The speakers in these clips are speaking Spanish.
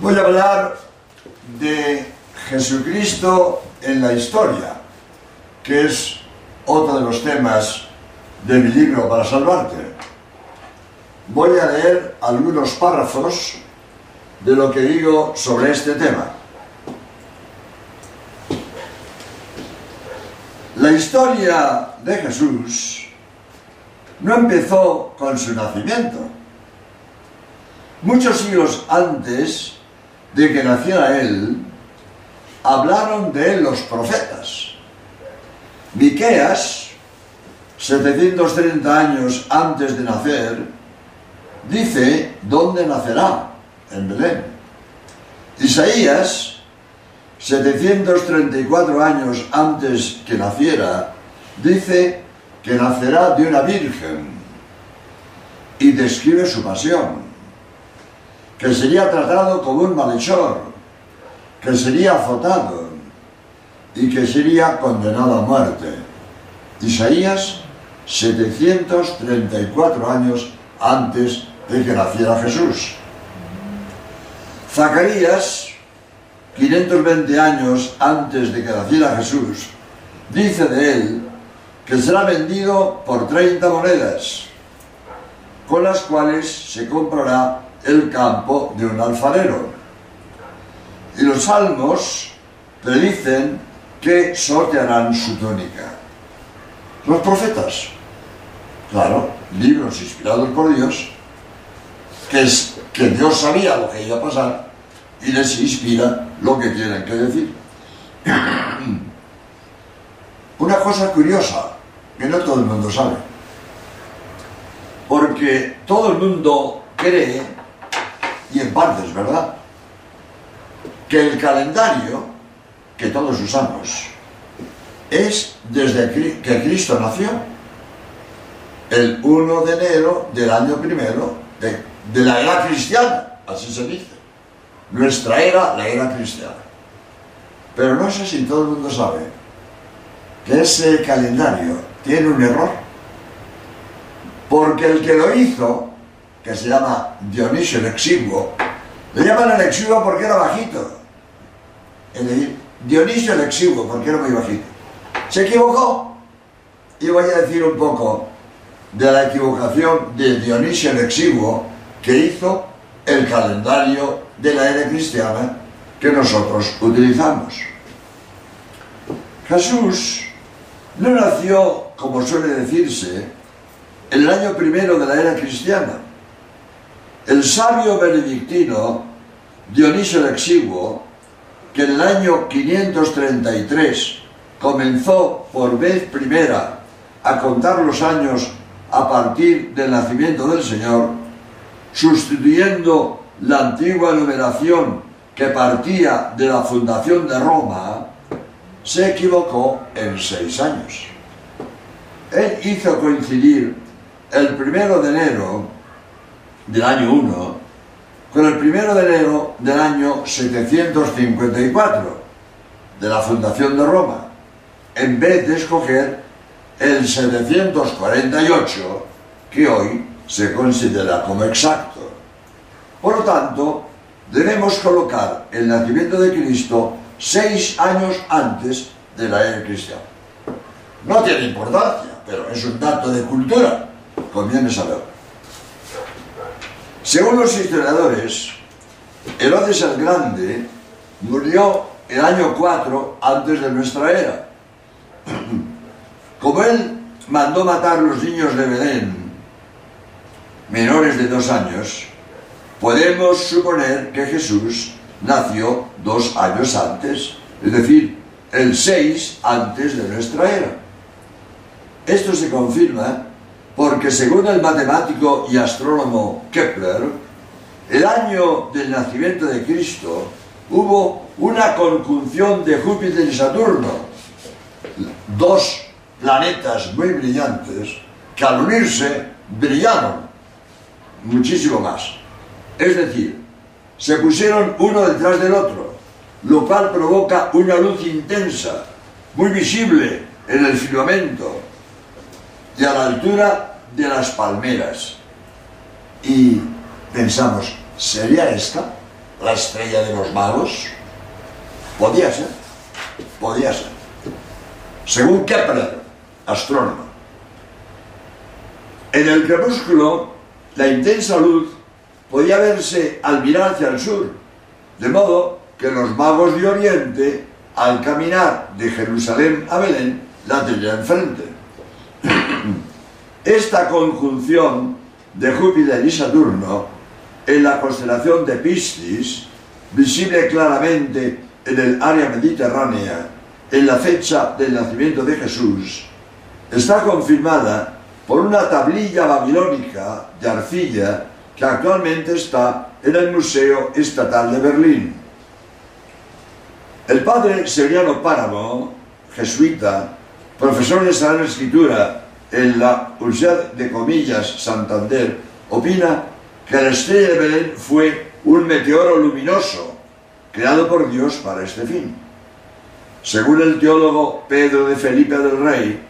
Voy a hablar de Jesucristo en la historia, que es otro de los temas de mi libro para salvarte. Voy a leer algunos párrafos de lo que digo sobre este tema. La historia de Jesús no empezó con su nacimiento. Muchos siglos antes de que naciera él, hablaron de él los profetas. Miqueas, 730 años antes de nacer, dice dónde nacerá, en Belén. Isaías, 734 años antes que naciera, dice que nacerá de una virgen y describe su pasión, que sería tratado como un malhechor, que sería azotado y que sería condenado a muerte. Isaías, 734 años antes de que naciera Jesús. Zacarías, 520 años antes de que naciera Jesús, dice de él que será vendido por 30 monedas, con las cuales se comprará el campo de un alfarero. Y los salmos predicen que sortearán su túnica. Los profetas, claro, libros inspirados por Dios, que, es, que Dios sabía lo que iba a pasar y les inspira lo que tienen que decir. Una cosa curiosa que no todo el mundo sabe, porque todo el mundo cree, y en parte es verdad, que el calendario que todos usamos es desde que Cristo nació, el 1 de enero del año primero de, de la era cristiana, así se dice. Nuestra era, la era cristiana. Pero no sé si todo el mundo sabe que ese calendario tiene un error. Porque el que lo hizo, que se llama Dionisio el Exiguo, le llaman el Exiguo porque era bajito. Es decir, Dionisio el Exiguo porque era muy bajito. Se equivocó. Y voy a decir un poco de la equivocación de Dionisio el Exiguo que hizo el calendario de la era cristiana que nosotros utilizamos. Jesús no nació, como suele decirse, en el año primero de la era cristiana. El sabio benedictino Dionisio el Exiguo, que en el año 533 comenzó por vez primera a contar los años a partir del nacimiento del Señor, sustituyendo la antigua numeración que partía de la fundación de Roma, se equivocó en seis años. Él hizo coincidir el primero de enero del año 1 con el primero de enero del año 754 de la fundación de Roma, en vez de escoger el 748 que hoy se considera como exacto. Por lo tanto, debemos colocar el nacimiento de Cristo seis años antes de la era cristiana. No tiene importancia, pero es un dato de cultura, conviene saberlo. Según los historiadores, Herodes el Grande murió el año 4 antes de nuestra era. Como él mandó matar los niños de Belén, menores de dos años, podemos suponer que Jesús nació dos años antes, es decir, el 6 antes de nuestra era. Esto se confirma porque según el matemático y astrónomo Kepler, el año del nacimiento de Cristo hubo una conjunción de Júpiter y Saturno, dos planetas muy brillantes que al unirse brillaron muchísimo más. Es decir, se pusieron uno detrás del otro, lo cual provoca una luz intensa, muy visible en el firmamento y a la altura de las palmeras. Y pensamos, ¿sería esta la estrella de los magos? Podía ser, podía ser. Según Kepler, astrónomo. En el crepúsculo, la intensa luz podía verse al mirar hacia el sur, de modo que los magos de Oriente, al caminar de Jerusalén a Belén, la tenían enfrente. Esta conjunción de Júpiter y Saturno en la constelación de Piscis, visible claramente en el área mediterránea, en la fecha del nacimiento de Jesús, está confirmada por una tablilla babilónica de arcilla que actualmente está en el Museo Estatal de Berlín. El padre Seriano Páramo, jesuita, profesor de Sagrada Escritura en la Universidad de Comillas Santander, opina que la estrella de Belén fue un meteoro luminoso creado por Dios para este fin. Según el teólogo Pedro de Felipe del Rey,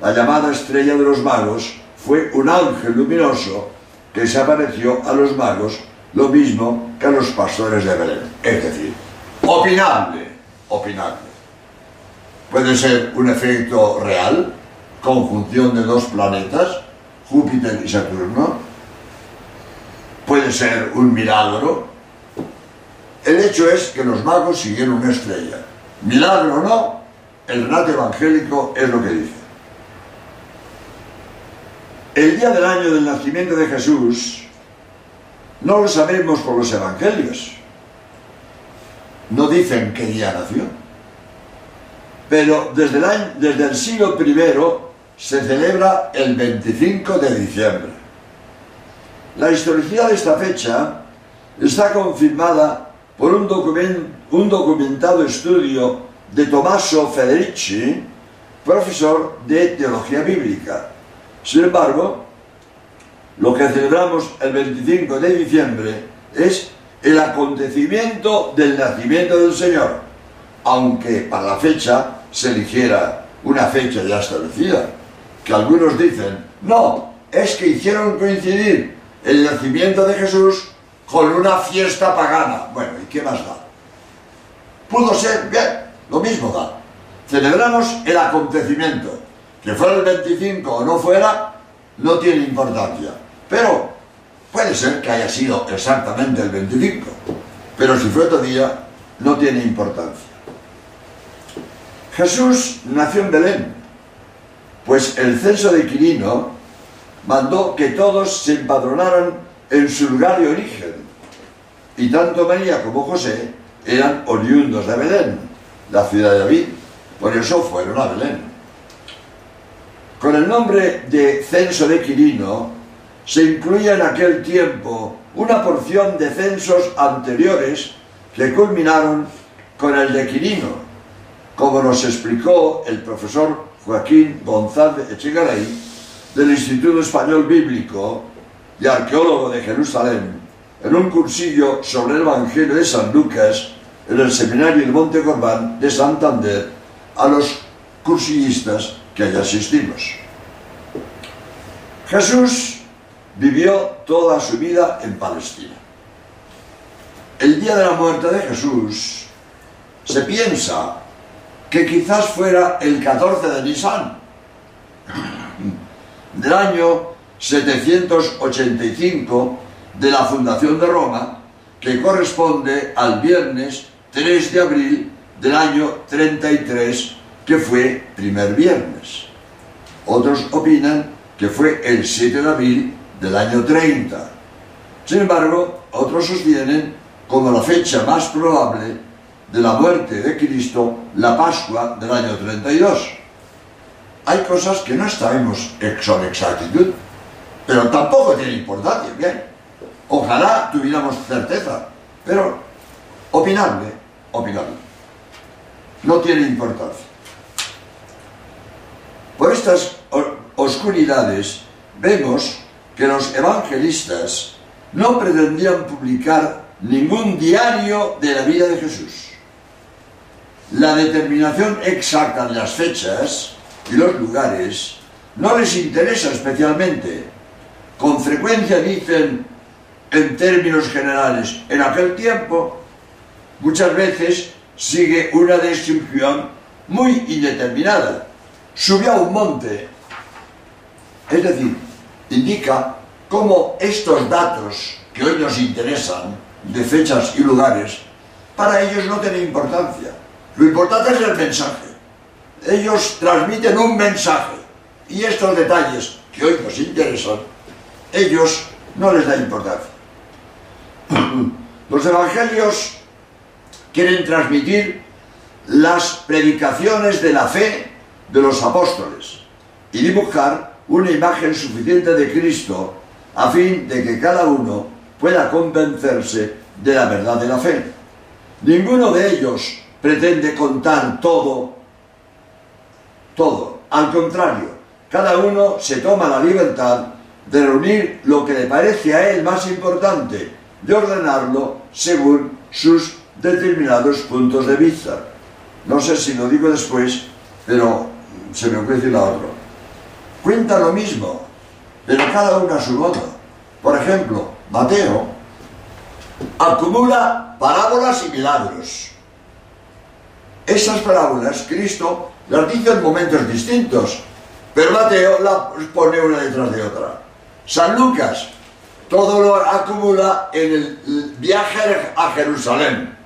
la llamada estrella de los magos fue un ángel luminoso que se apareció a los magos lo mismo que a los pastores de Belén. Es decir, opinable, opinable. Puede ser un efecto real, conjunción de dos planetas, Júpiter y Saturno. Puede ser un milagro. El hecho es que los magos siguieron una estrella. Milagro o no, el relato evangélico es lo que dice. El día del año del nacimiento de Jesús no lo sabemos por los evangelios. No dicen qué día nació. Pero desde el, desde el siglo I se celebra el 25 de diciembre. La historicidad de esta fecha está confirmada por un, un documentado estudio de Tommaso Federici, profesor de teología bíblica. Sin embargo, lo que celebramos el 25 de diciembre es el acontecimiento del nacimiento del Señor, aunque para la fecha se eligiera una fecha ya establecida, que algunos dicen, no, es que hicieron coincidir el nacimiento de Jesús con una fiesta pagana. Bueno, ¿y qué más da? Pudo ser, bien, lo mismo da. Celebramos el acontecimiento, que fuera el 25 o no fuera, no tiene importancia. Pero puede ser que haya sido exactamente el 25, pero si fue otro día, no tiene importancia. Jesús nació en Belén, pues el censo de Quirino mandó que todos se empadronaran en su lugar de origen, y tanto María como José eran oriundos de Belén, la ciudad de David, por eso fueron a Belén. Con el nombre de censo de Quirino se incluía en aquel tiempo una porción de censos anteriores que culminaron con el de Quirino, como nos explicó el profesor Joaquín González Echegaray del Instituto Español Bíblico y arqueólogo de Jerusalén, en un cursillo sobre el Evangelio de San Lucas en el Seminario de Monte Corbán de Santander a los cursillistas que allá asistimos. Jesús vivió toda su vida en Palestina. El día de la muerte de Jesús se piensa que quizás fuera el 14 de Nisan del año 785 de la fundación de Roma, que corresponde al viernes 3 de abril del año 33, que fue primer viernes. Otros opinan que fue el 7 de abril del año 30. Sin embargo, otros sostienen como la fecha más probable de la muerte de Cristo, la Pascua del año 32. Hay cosas que no sabemos con exactitud, pero tampoco tiene importancia, bien. Ojalá tuviéramos certeza, pero opinable, opinable. No tiene importancia. Por estas oscuridades vemos que los evangelistas no pretendían publicar ningún diario de la vida de Jesús la determinación exacta de las fechas y los lugares no les interesa especialmente. Con frecuencia dicen en términos generales en aquel tiempo, muchas veces sigue una descripción muy indeterminada. Subió a un monte, es decir, indica cómo estos datos que hoy nos interesan, de fechas y lugares, para ellos no tienen importancia. Lo importante es el mensaje. Ellos transmiten un mensaje y estos detalles que hoy nos interesan, ellos no les da importancia. Los evangelios quieren transmitir las predicaciones de la fe de los apóstoles y dibujar una imagen suficiente de Cristo a fin de que cada uno pueda convencerse de la verdad de la fe. Ninguno de ellos pretende contar todo, todo. Al contrario, cada uno se toma la libertad de reunir lo que le parece a él más importante, de ordenarlo según sus determinados puntos de vista. No sé si lo digo después, pero se me ocurre la. Cuenta lo mismo, pero cada uno a su modo. Por ejemplo, Mateo acumula parábolas y milagros. Esas parábolas Cristo las dice en momentos distintos, pero Mateo las pone una detrás de otra. San Lucas todo lo acumula en el viaje a Jerusalén.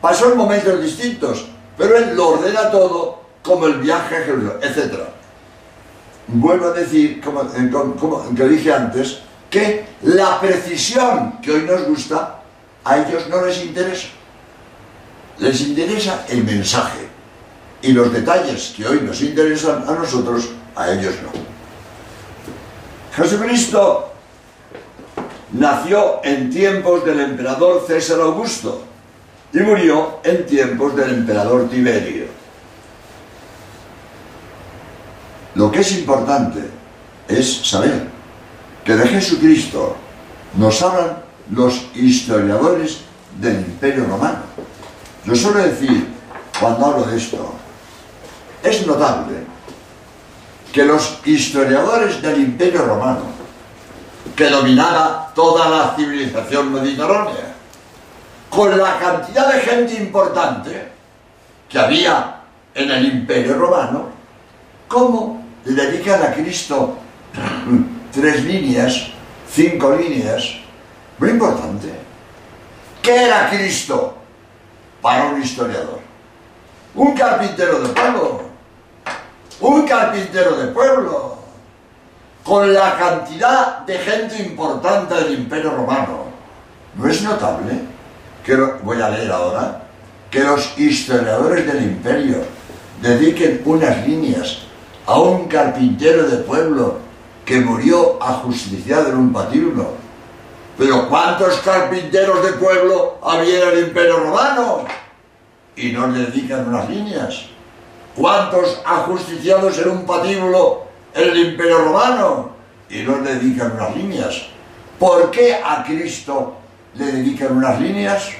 Pasó en momentos distintos, pero él lo ordena todo como el viaje a Jerusalén, etc. Vuelvo a decir, como, como, que dije antes, que la precisión que hoy nos gusta, a ellos no les interesa. Les interesa el mensaje. Y los detalles que hoy nos interesan a nosotros, a ellos no. Jesucristo nació en tiempos del emperador César Augusto y murió en tiempos del emperador Tiberio. Lo que es importante es saber que de Jesucristo nos hablan los historiadores del Imperio Romano. Yo suelo decir, cuando hablo de esto, es notable que los historiadores del Imperio Romano, que dominaba toda la civilización mediterránea, con la cantidad de gente importante que había en el Imperio Romano, ¿cómo le dedican a Cristo tres líneas, cinco líneas? Muy importante. ¿Qué era Cristo para un historiador? Un carpintero de pueblo. Un carpintero de pueblo. Con la cantidad de gente importante del Imperio Romano. ¿No es notable? que voy a leer ahora, que los historiadores del imperio dediquen unas líneas a un carpintero de pueblo que murió ajusticiado en un patíbulo. Pero ¿cuántos carpinteros de pueblo había en el imperio romano? Y no le dedican unas líneas. ¿Cuántos ajusticiados en un patíbulo en el imperio romano? Y no le dedican unas líneas. ¿Por qué a Cristo le dedican unas líneas,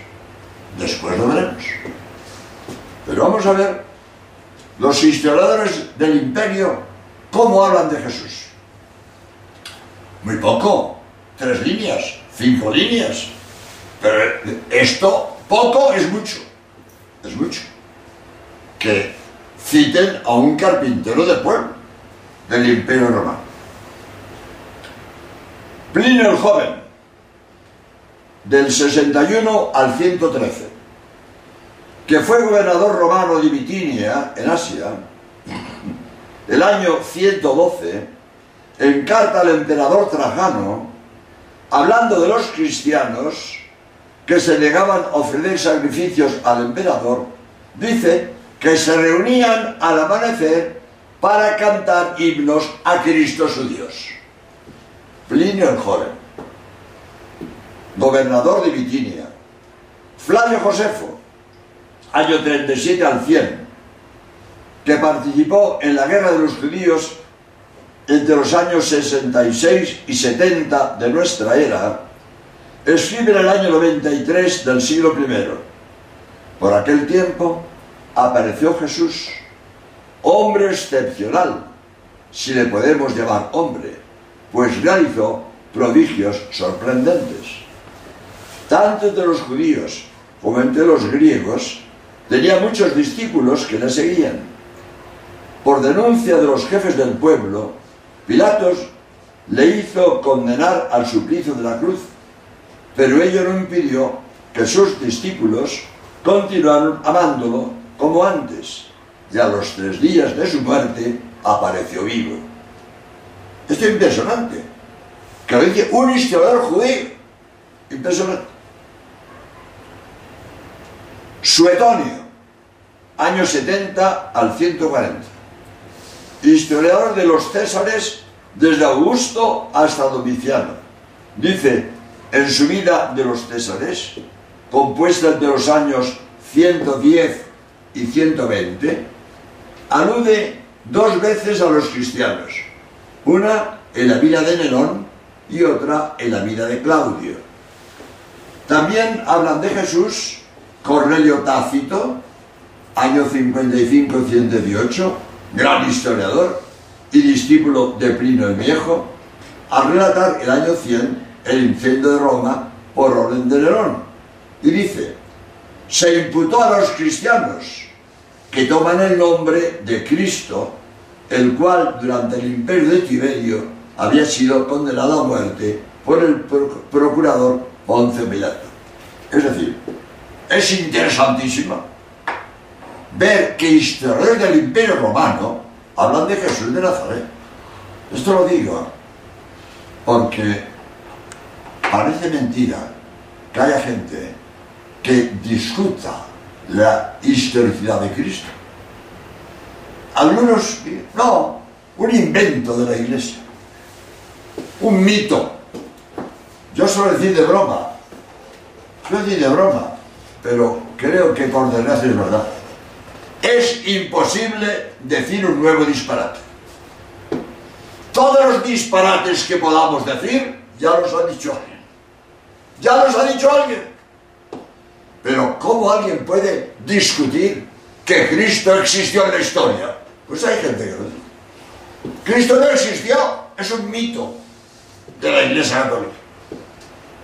después lo veremos. Pero vamos a ver los historiadores del imperio cómo hablan de Jesús. Muy poco, tres líneas, cinco líneas. Pero esto poco es mucho, es mucho. Que citen a un carpintero de pueblo del imperio romano. Plinio el joven del 61 al 113, que fue gobernador romano de Bitinia, en Asia, el año 112, en carta al emperador Trajano, hablando de los cristianos que se negaban a ofrecer sacrificios al emperador, dice que se reunían al amanecer para cantar himnos a Cristo su Dios. Plinio el joven gobernador de Bitinia. Flavio Josefo, año 37 al 100, que participó en la guerra de los judíos entre los años 66 y 70 de nuestra era, escribe en el año 93 del siglo I. Por aquel tiempo apareció Jesús, hombre excepcional, si le podemos llamar hombre, pues realizó prodigios sorprendentes tanto entre los judíos como entre los griegos, tenía muchos discípulos que le seguían. Por denuncia de los jefes del pueblo, Pilatos le hizo condenar al suplicio de la cruz, pero ello no impidió que sus discípulos continuaron amándolo como antes, y a los tres días de su muerte apareció vivo. Esto es impresionante, que lo dice un historiador judío, impresionante. Suetonio, año 70 al 140. Historiador de los Césares desde Augusto hasta Domiciano. Dice, en su vida de los Césares, compuesta de los años 110 y 120, alude dos veces a los cristianos, una en la vida de Nerón y otra en la vida de Claudio. También hablan de Jesús Cornelio Tácito, año 55-118, gran historiador y discípulo de Plinio el Viejo, al relatar el año 100 el incendio de Roma por orden de Nerón. Y dice, se imputó a los cristianos que toman el nombre de Cristo, el cual durante el imperio de Tiberio había sido condenado a muerte por el procurador Ponce Pilato. Es decir, es interesantísimo ver que historiadores del Imperio Romano hablan de Jesús de Nazaret. Esto lo digo porque parece mentira que haya gente que discuta la historicidad de Cristo. Algunos, no, un invento de la iglesia, un mito. Yo suelo decir de broma, suelo decir de broma, pero creo que por desgracia es verdad. Es imposible decir un nuevo disparate. Todos los disparates que podamos decir, ya los ha dicho alguien. Ya los ha dicho alguien. Pero ¿cómo alguien puede discutir que Cristo existió en la historia? Pues hay gente que lo dice. Cristo no existió, es un mito de la Iglesia Católica.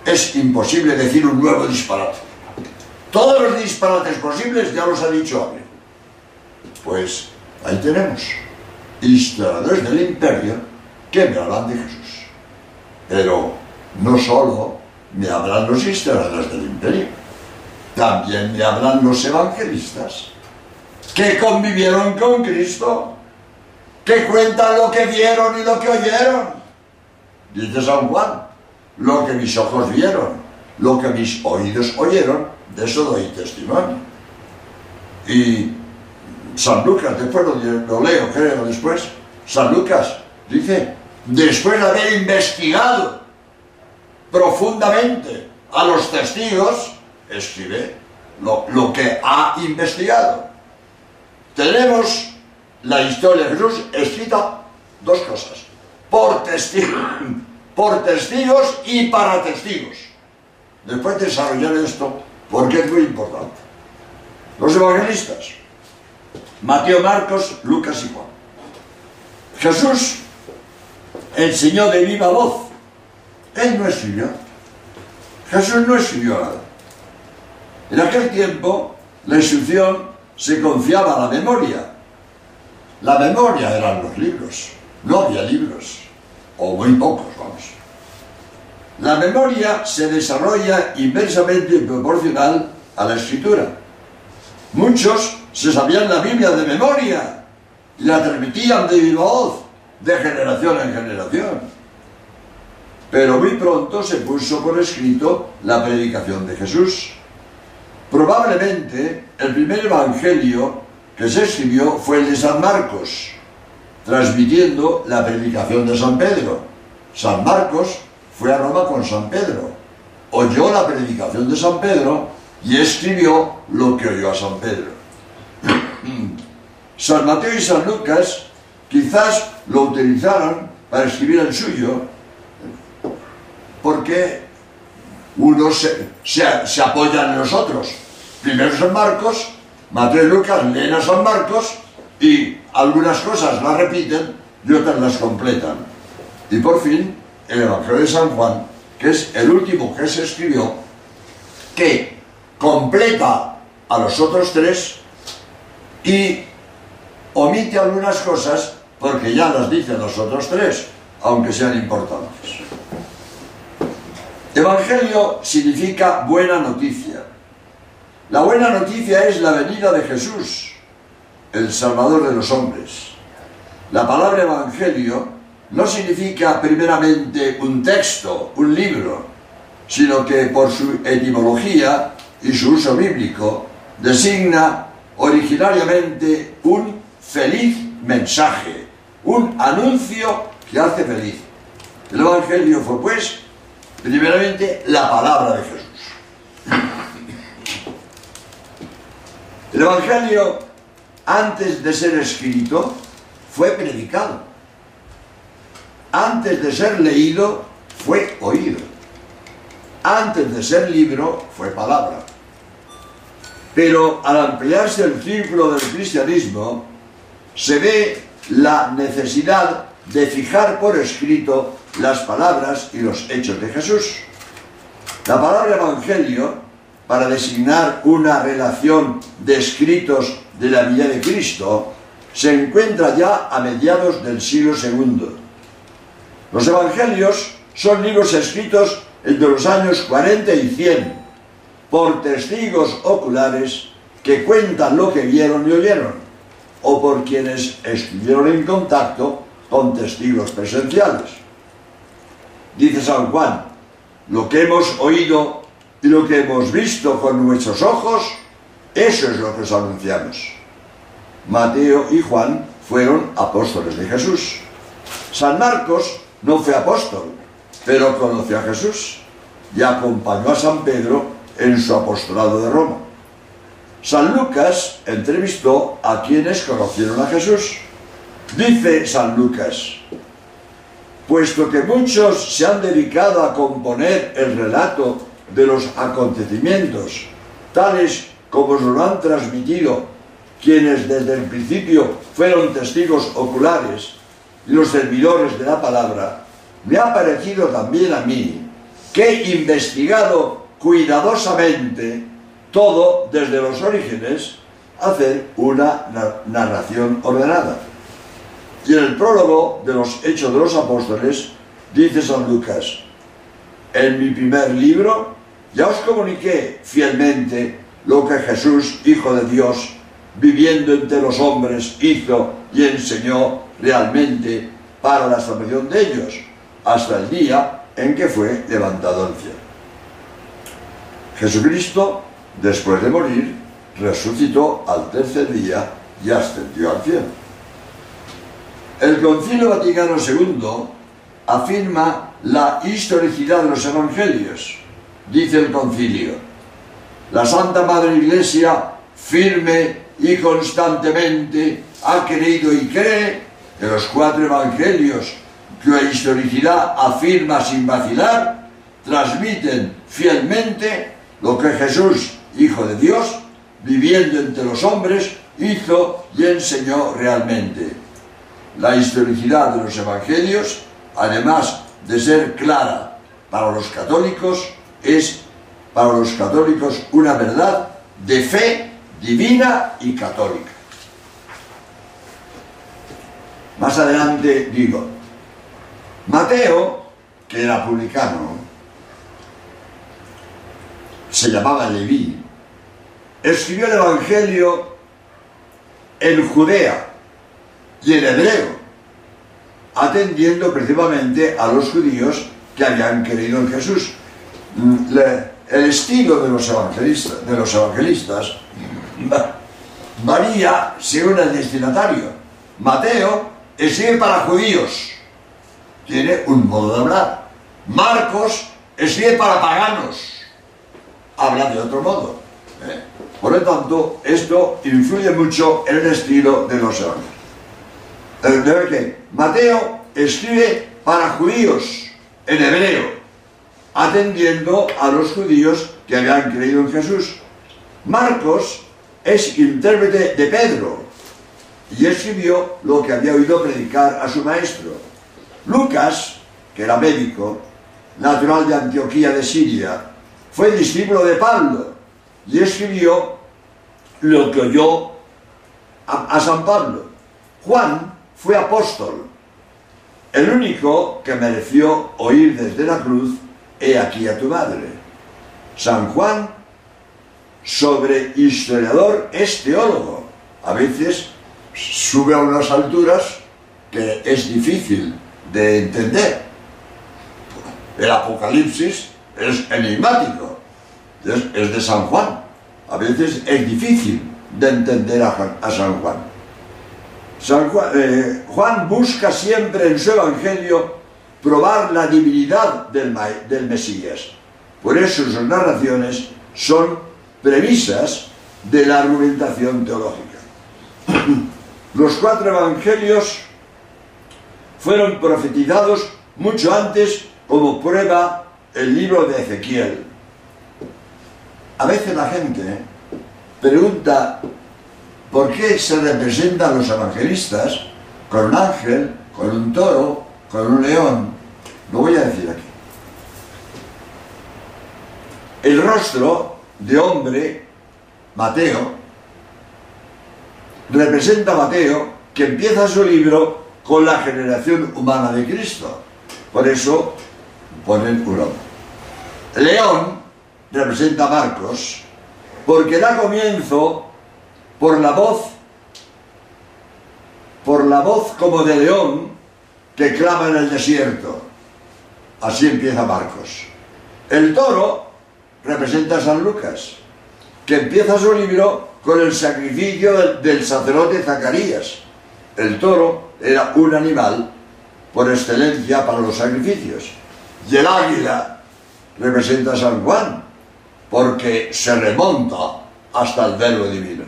Es imposible decir un nuevo disparate. Todos los disparates posibles ya los ha dicho alguien. Pues ahí tenemos historiadores del imperio que me hablan de Jesús. Pero no solo me hablan los historiadores del imperio, también me hablan los evangelistas que convivieron con Cristo, que cuentan lo que vieron y lo que oyeron. Dice San Juan, lo que mis ojos vieron, lo que mis oídos oyeron, de eso doy testimonio. Y San Lucas, después lo, leo, creo, después, San Lucas dice, después de haber investigado profundamente a los testigos, escribe lo, que ha investigado. Tenemos la historia de Jesús escrita dos cosas, por testigos, por testigos y para testigos. Después de desarrollar esto, porque es muy importante. Los evangelistas, Mateo, Marcos, Lucas y Juan. Jesús enseñó de viva voz. Él no escribió. Jesús no escribió nada. En aquel tiempo la instrucción se confiaba a la memoria. La memoria eran los libros. No había libros. O muy pocos, vamos. La memoria se desarrolla inversamente proporcional a la escritura. Muchos se sabían la Biblia de memoria y la transmitían de viva voz, de generación en generación. Pero muy pronto se puso por escrito la predicación de Jesús. Probablemente el primer evangelio que se escribió fue el de San Marcos, transmitiendo la predicación de San Pedro. San Marcos fue a Roma con San Pedro, oyó la predicación de San Pedro y escribió lo que oyó a San Pedro. San Mateo y San Lucas quizás lo utilizaron para escribir el suyo, porque unos se, apoyan en los otros. Primero San Marcos, Mateo y Lucas leen a San Marcos y algunas cosas las repiten y otras las completan. Y por fin el Evangelio de San Juan, que es el último que se escribió, que completa a los otros tres y omite algunas cosas porque ya las dicen los otros tres, aunque sean importantes. Evangelio significa buena noticia. La buena noticia es la venida de Jesús, el Salvador de los hombres. La palabra Evangelio no significa primeramente un texto, un libro, sino que por su etimología y su uso bíblico designa originariamente un feliz mensaje, un anuncio que hace feliz. El Evangelio fue pues primeramente la palabra de Jesús. El Evangelio, antes de ser escrito, fue predicado. Antes de ser leído, fue oído. Antes de ser libro, fue palabra. Pero al ampliarse el círculo del cristianismo, se ve la necesidad de fijar por escrito las palabras y los hechos de Jesús. La palabra evangelio, para designar una relación de escritos de la vida de Cristo, se encuentra ya a mediados del siglo II. Los evangelios son libros escritos entre los años 40 y 100 por testigos oculares que cuentan lo que vieron y oyeron, o por quienes estuvieron en contacto con testigos presenciales. Dice San Juan, lo que hemos oído y lo que hemos visto con nuestros ojos, eso es lo que os anunciamos. Mateo y Juan fueron apóstoles de Jesús. San Marcos no fue apóstol, pero conoció a Jesús y acompañó a San Pedro en su apostolado de Roma. San Lucas entrevistó a quienes conocieron a Jesús. Dice San Lucas, puesto que muchos se han dedicado a componer el relato de los acontecimientos, tales como nos lo han transmitido quienes desde el principio fueron testigos oculares y los servidores de la palabra, me ha parecido también a mí que he investigado cuidadosamente todo desde los orígenes, hacer una narración ordenada. Y en el prólogo de los Hechos de los Apóstoles dice San Lucas, en mi primer libro ya os comuniqué fielmente lo que Jesús, Hijo de Dios, viviendo entre los hombres, hizo y enseñó realmente para la salvación de ellos, hasta el día en que fue levantado al cielo. Jesucristo, después de morir, resucitó al tercer día y ascendió al cielo. El Concilio Vaticano II afirma la historicidad de los evangelios. Dice el concilio, la Santa Madre Iglesia firme y constantemente ha creído y cree en los cuatro evangelios cuya historicidad afirma sin vacilar, transmiten fielmente lo que Jesús, Hijo de Dios, viviendo entre los hombres, hizo y enseñó realmente. La historicidad de los evangelios, además de ser clara para los católicos, es para los católicos una verdad de fe divina y católica. Más adelante digo, Mateo, que era publicano, se llamaba Leví, escribió el Evangelio en Judea y en hebreo, atendiendo principalmente a los judíos que habían creído en Jesús. Mm, el estilo de los evangelistas, de los evangelistas varía según el destinatario. Mateo escribe para judíos, tiene un modo de hablar. Marcos escribe para paganos, habla de otro modo. ¿eh? Por lo tanto, esto influye mucho en el estilo de los evangelios. que Mateo escribe para judíos en hebreo, atendiendo a los judíos que habían creído en Jesús. Marcos es intérprete de Pedro y escribió lo que había oído predicar a su maestro. Lucas, que era médico, natural de Antioquía de Siria, fue discípulo de Pablo y escribió lo que oyó a, a San Pablo. Juan fue apóstol, el único que mereció oír desde la cruz, he aquí a tu madre. San Juan, sobre historiador, es teólogo. A veces sube a unas alturas que es difícil de entender. El Apocalipsis es enigmático, es, de San Juan. A veces es difícil de entender a, San Juan. San Juan, eh, Juan busca siempre en su Evangelio probar la divinidad del, del Mesías. Por eso sus narraciones son premisas de la argumentación teológica. Los cuatro evangelios fueron profetizados mucho antes como prueba el libro de Ezequiel. A veces la gente pregunta por qué se representan los evangelistas con un ángel, con un toro, con un león. Lo voy a decir aquí. El rostro de hombre, Mateo, representa a Mateo que empieza su libro con la generación humana de Cristo. Por eso ponen un hombre. León representa Marcos porque da comienzo por la voz, por la voz como de león que clama en el desierto. Así empieza Marcos. El toro representa a San Lucas, que empieza su libro con el sacrificio del, del sacerdote Zacarías. El toro era un animal por excelencia para los sacrificios. Y el águila representa a San Juan, porque se remonta hasta el verbo divino.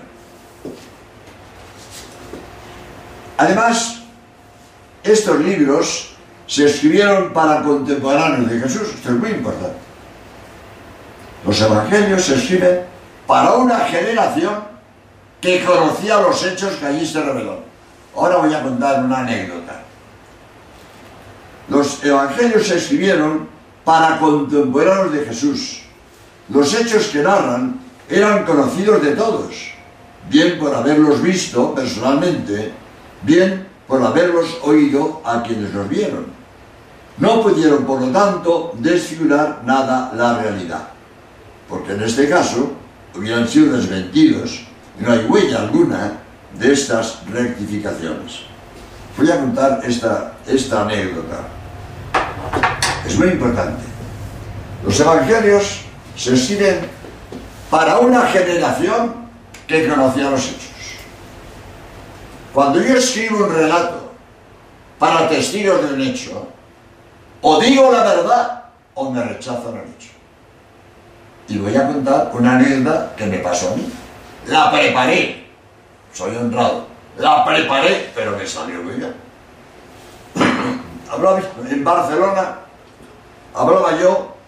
Además, estos libros se escribieron para contemporáneos de Jesús. Esto es muy importante. Los evangelios se escriben para una generación que conocía los hechos que allí se reveló. Ahora voy a contar una anécdota. Los evangelios se escribieron para contemporáneos de Jesús. Los hechos que narran eran conocidos de todos, bien por haberlos visto personalmente, bien por haberlos oído a quienes los vieron. No pudieron, por lo tanto, desfigurar nada la realidad, porque en este caso hubieran sido desmentidos y no hay huella alguna de estas rectificaciones. Voy a contar esta, esta anécdota. Es muy importante. Los evangelios se escriben para una generación que conocía los hechos. Cuando yo escribo un relato para testigos de un hecho, o digo la verdad o me rechazan el hecho. Y voy a contar una anécdota que me pasó a mí. La preparé, soy honrado, la preparé, pero me salió muy bien. Hablaba en Barcelona, hablaba yo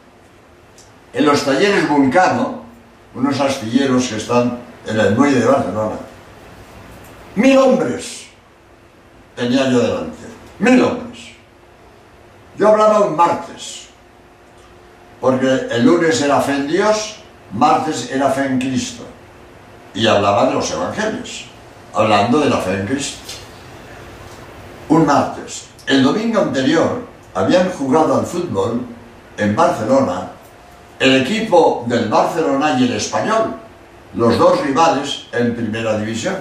en los talleres Vulcano, unos astilleros que están en el muelle de Barcelona. Mil hombres tenía yo delante, mil hombres. Yo hablaba un martes, porque el lunes era fe en Dios, martes era fe en Cristo. Y hablaba de los evangelios, hablando de la fe en Cristo. Un martes. El domingo anterior habían jugado al fútbol en Barcelona el equipo del Barcelona y el español, los dos rivales en primera división.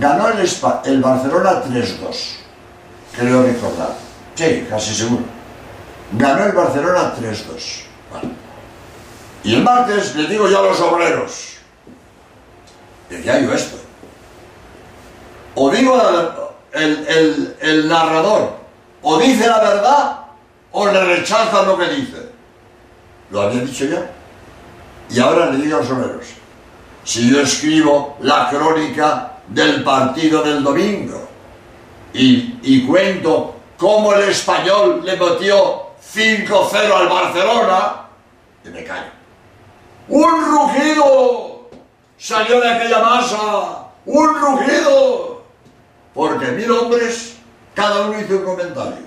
Ganó el, Barcelona 3-2, creo recordar. Sí, casi seguro. Ganó el Barcelona 3-2. Vale. Y el martes le digo yo a los obreros, decía yo esto, o digo el, narrador, o dice la verdad, o le rechaza lo que dice. Lo había dicho ya. Y ahora le digo a los obreros, si yo escribo la crónica del partido del domingo y, y cuento cómo el español le metió 5-0 al Barcelona, y me callo. ¡Un rugido! Salió de aquella masa, ¡un rugido! Porque mil hombres, cada uno hizo un comentario.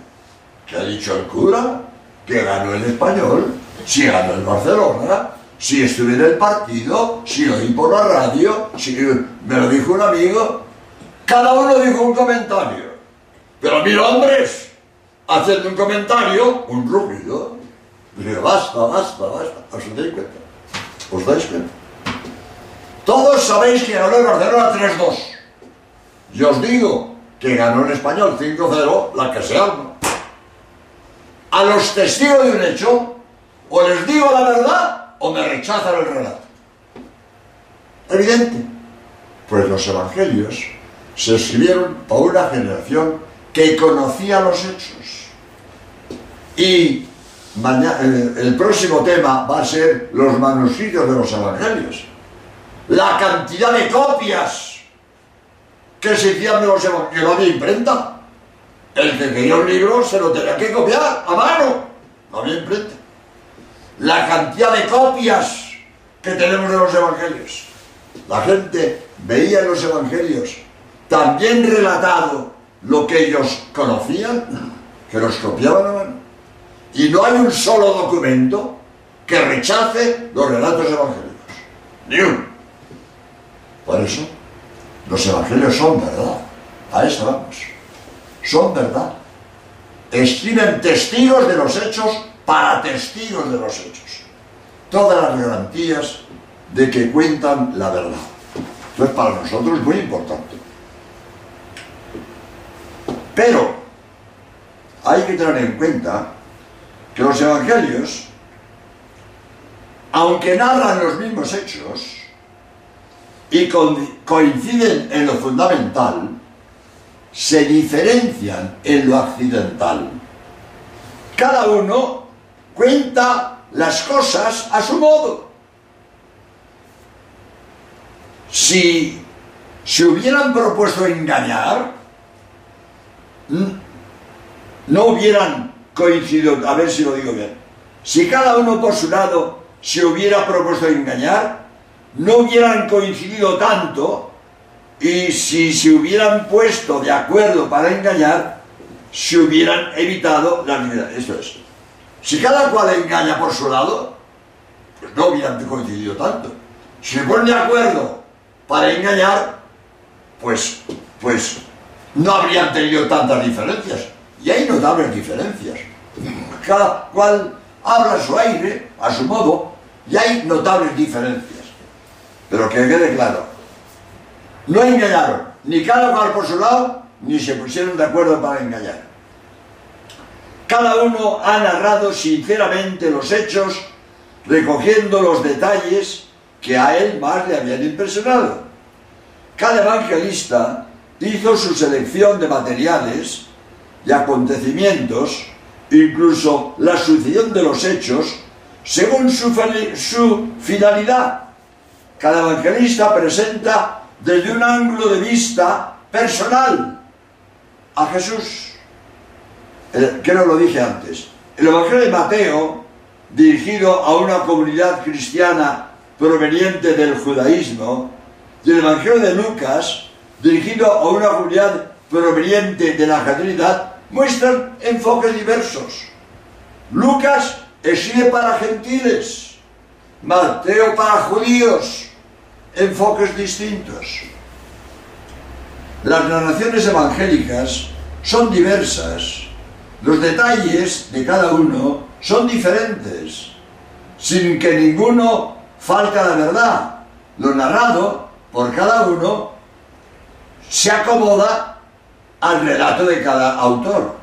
¿Qué ha dicho el cura? Que ganó el español Si ganó el Barcelona, si estuve en el partido, si oí por la radio, si me lo dijo un amigo. Cada uno dijo un comentario. Pero mil hombres, haciendo un comentario, un rugido. Digo, basta, basta, basta. ¿Os dais cuenta? ¿Os dais cuenta? Todos sabéis que ganó el Barcelona 3-2. Yo os digo que ganó el español 5-0, la que se arma. A los testigos de un hecho, o les digo la verdad o me rechazan el relato. Evidente. Pues los evangelios se escribieron por una generación que conocía los hechos. Y el próximo tema va a ser los manuscritos de los evangelios. La cantidad de copias que se hicieron de los evangelios, que no había imprenta. El que quería un libro se lo tenía que copiar a mano. No había imprenta. La cantidad de copias que tenemos de los evangelios. La gente veía en los evangelios también relatado lo que ellos conocían, que los copiaban a mano. Y no hay un solo documento que rechace los relatos evangélicos. Ni uno. Por eso, los evangelios son verdad. A eso vamos. Son verdad. Escriben testigos de los hechos para testigos de los hechos. Todas las garantías de que cuentan la verdad. Entonces, para nosotros es muy importante. Pero hay que tener en cuenta que los evangelios, aunque narran los mismos hechos y coinciden en lo fundamental, se diferencian en lo accidental. Cada uno cuenta las cosas a su modo. Si se hubieran propuesto engañar, no hubieran coincidido, a ver si lo digo bien, si cada uno por su lado se hubiera propuesto engañar, no hubieran coincidido tanto y si se hubieran puesto de acuerdo para engañar, se hubieran evitado la vida. Esto es. Si cada cual engaña por su lado, pues no hubieran coincidido tanto. Si se ponen de acuerdo para engañar, pues, pues no habrían tenido tantas diferencias. Y hay notables diferencias. Cada cual habla a su aire, a su modo, y hay notables diferencias. Pero que quede claro, no engañaron, ni cada cual por su lado, ni se pusieron de acuerdo para engañar. Cada uno ha narrado sinceramente los hechos, recogiendo los detalles que a él más le habían impresionado. Cada evangelista hizo su selección de materiales y acontecimientos, incluso la sucesión de los hechos, según su, finalidad. Cada evangelista presenta desde un ángulo de vista personal a Jesús. Que no lo dije antes. El Evangelio de Mateo, dirigido a una comunidad cristiana proveniente del judaísmo, y el Evangelio de Lucas, dirigido a una comunidad proveniente de la catolicidad, muestran enfoques diversos. Lucas escribe para gentiles, Mateo para judíos, enfoques distintos. Las narraciones evangélicas son diversas, los detalles de cada uno son diferentes, sin que ninguno falte a la verdad. Lo narrado por cada uno se acomoda al relato de cada autor.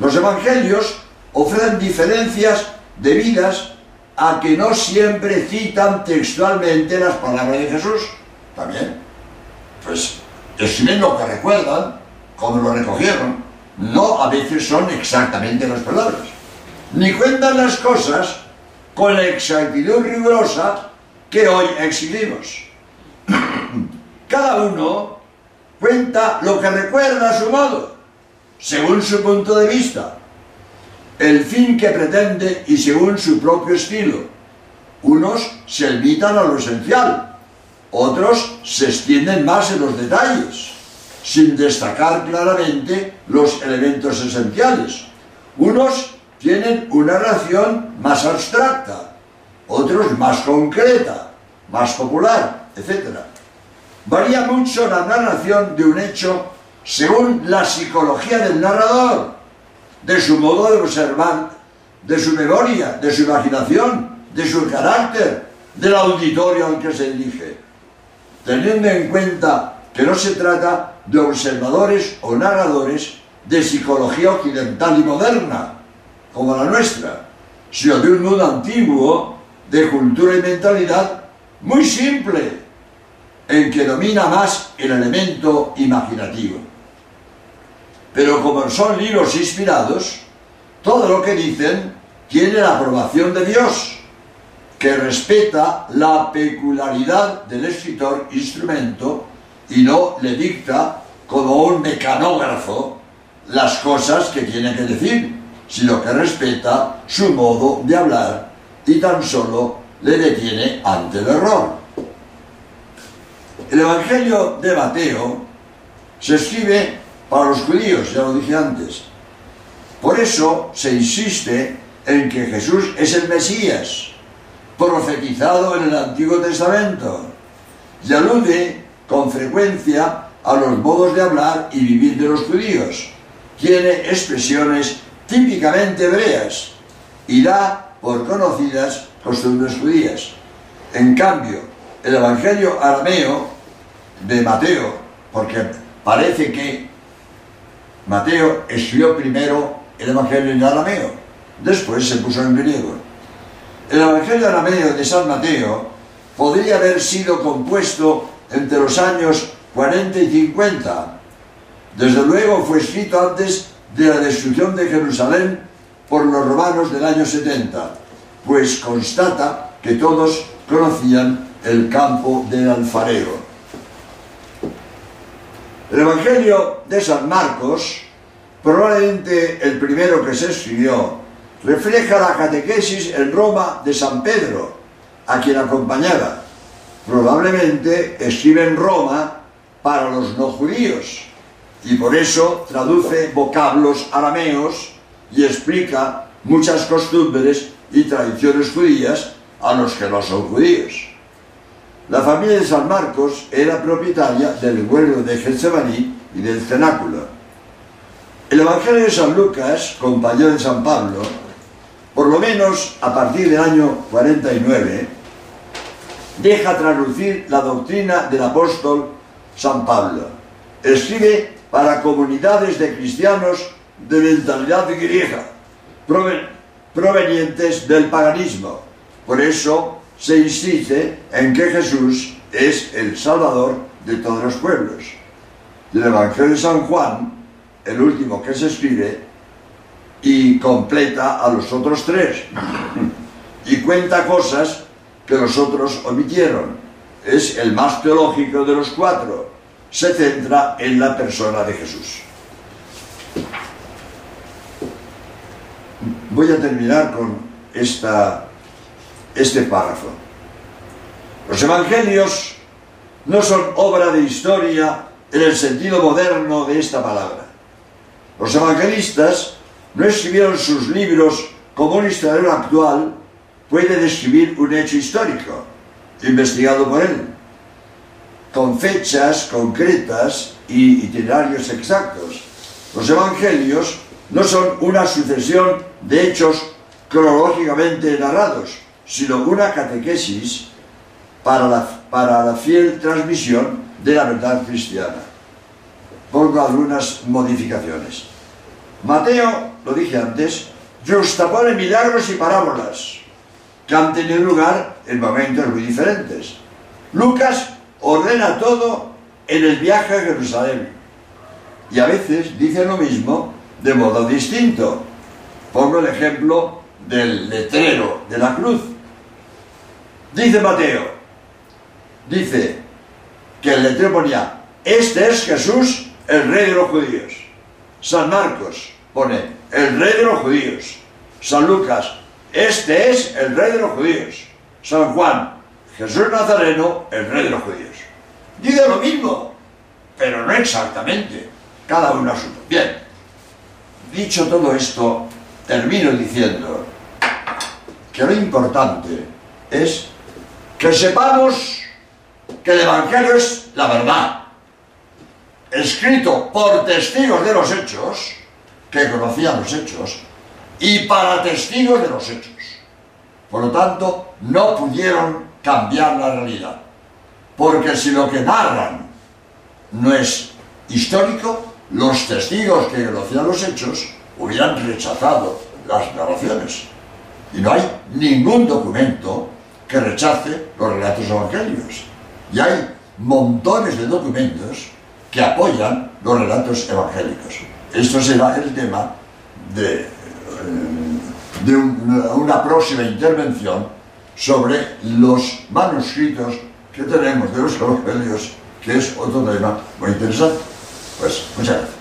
Los evangelios ofrecen diferencias debidas a que no siempre citan textualmente las palabras de Jesús. También, pues escriben lo que recuerdan, como lo recogieron. No a veces son exactamente las palabras. Ni cuentan las cosas con la exactitud rigurosa que hoy exhibimos. Cada uno cuenta lo que recuerda a su modo, según su punto de vista el fin que pretende y según su propio estilo. Unos se limitan a lo esencial, otros se extienden más en los detalles, sin destacar claramente los elementos esenciales. Unos tienen una relación más abstracta, otros más concreta, más popular, etc. Varía mucho la narración de un hecho según la psicología del narrador, de su modo de observar, de su memoria, de su imaginación, de su carácter, del auditorio al que se dirige, teniendo en cuenta que no se trata de observadores o narradores de psicología occidental y moderna, como la nuestra, sino de un mundo antiguo de cultura y mentalidad muy simple, en que domina más el elemento imaginativo. Pero como son libros inspirados, todo lo que dicen tiene la aprobación de Dios, que respeta la peculiaridad del escritor instrumento y no le dicta como un mecanógrafo las cosas que tiene que decir, sino que respeta su modo de hablar y tan solo le detiene ante el error. El Evangelio de Mateo se escribe para los judíos, ya lo dije antes. Por eso se insiste en que Jesús es el Mesías, profetizado en el Antiguo Testamento, y alude con frecuencia a los modos de hablar y vivir de los judíos. Tiene expresiones típicamente hebreas y da por conocidas costumbres judías. En cambio, el Evangelio arameo de Mateo, porque parece que Mateo escribió primero el Evangelio en arameo, después se puso en griego. El Evangelio arameo de San Mateo podría haber sido compuesto entre los años 40 y 50. Desde luego fue escrito antes de la destrucción de Jerusalén por los romanos del año 70, pues constata que todos conocían el campo del alfarero. El Evangelio de San Marcos, probablemente el primero que se escribió, refleja la catequesis en Roma de San Pedro, a quien acompañaba. Probablemente escribe en Roma para los no judíos y por eso traduce vocablos arameos y explica muchas costumbres y tradiciones judías a los que no son judíos. La familia de San Marcos era propietaria del huerto de Getsemaní y del cenáculo. El Evangelio de San Lucas, compañero de San Pablo, por lo menos a partir del año 49, deja traducir la doctrina del apóstol San Pablo. Escribe para comunidades de cristianos de mentalidad griega, provenientes del paganismo. Por eso se insiste en que Jesús es el Salvador de todos los pueblos. Del Evangelio de San Juan, el último que se escribe, y completa a los otros tres. Y cuenta cosas que los otros omitieron. Es el más teológico de los cuatro. Se centra en la persona de Jesús. Voy a terminar con esta este párrafo. Los evangelios no son obra de historia en el sentido moderno de esta palabra. Los evangelistas no escribieron sus libros como un historiador actual puede describir un hecho histórico, investigado por él, con fechas concretas y itinerarios exactos. Los evangelios no son una sucesión de hechos cronológicamente narrados, sino una catequesis para la, para la fiel transmisión de la verdad cristiana. Pongo algunas modificaciones. Mateo, lo dije antes, justapone milagros y parábolas que han tenido lugar en momentos muy diferentes. Lucas ordena todo en el viaje a Jerusalén y a veces dice lo mismo de modo distinto. Pongo el ejemplo del letrero de la cruz. Dice Mateo, dice que el letrero ponía, este es Jesús, el rey de los judíos. San Marcos pone, el rey de los judíos. San Lucas, este es el rey de los judíos. San Juan, Jesús Nazareno, el rey de los judíos. Dice lo mismo, pero no exactamente. Cada uno a su. Bien, dicho todo esto, termino diciendo que lo importante es que sepamos que el Evangelio es la verdad, escrito por testigos de los hechos, que conocían los hechos, y para testigos de los hechos. Por lo tanto, no pudieron cambiar la realidad. Porque si lo que narran no es histórico, los testigos que conocían los hechos hubieran rechazado las narraciones. Y no hay ningún documento que rechace los relatos evangélicos. Y hay montones de documentos que apoyan los relatos evangélicos. Esto será el tema de, de una próxima intervención sobre los manuscritos que tenemos de los evangelios, que es otro tema muy interesante. Pues muchas gracias.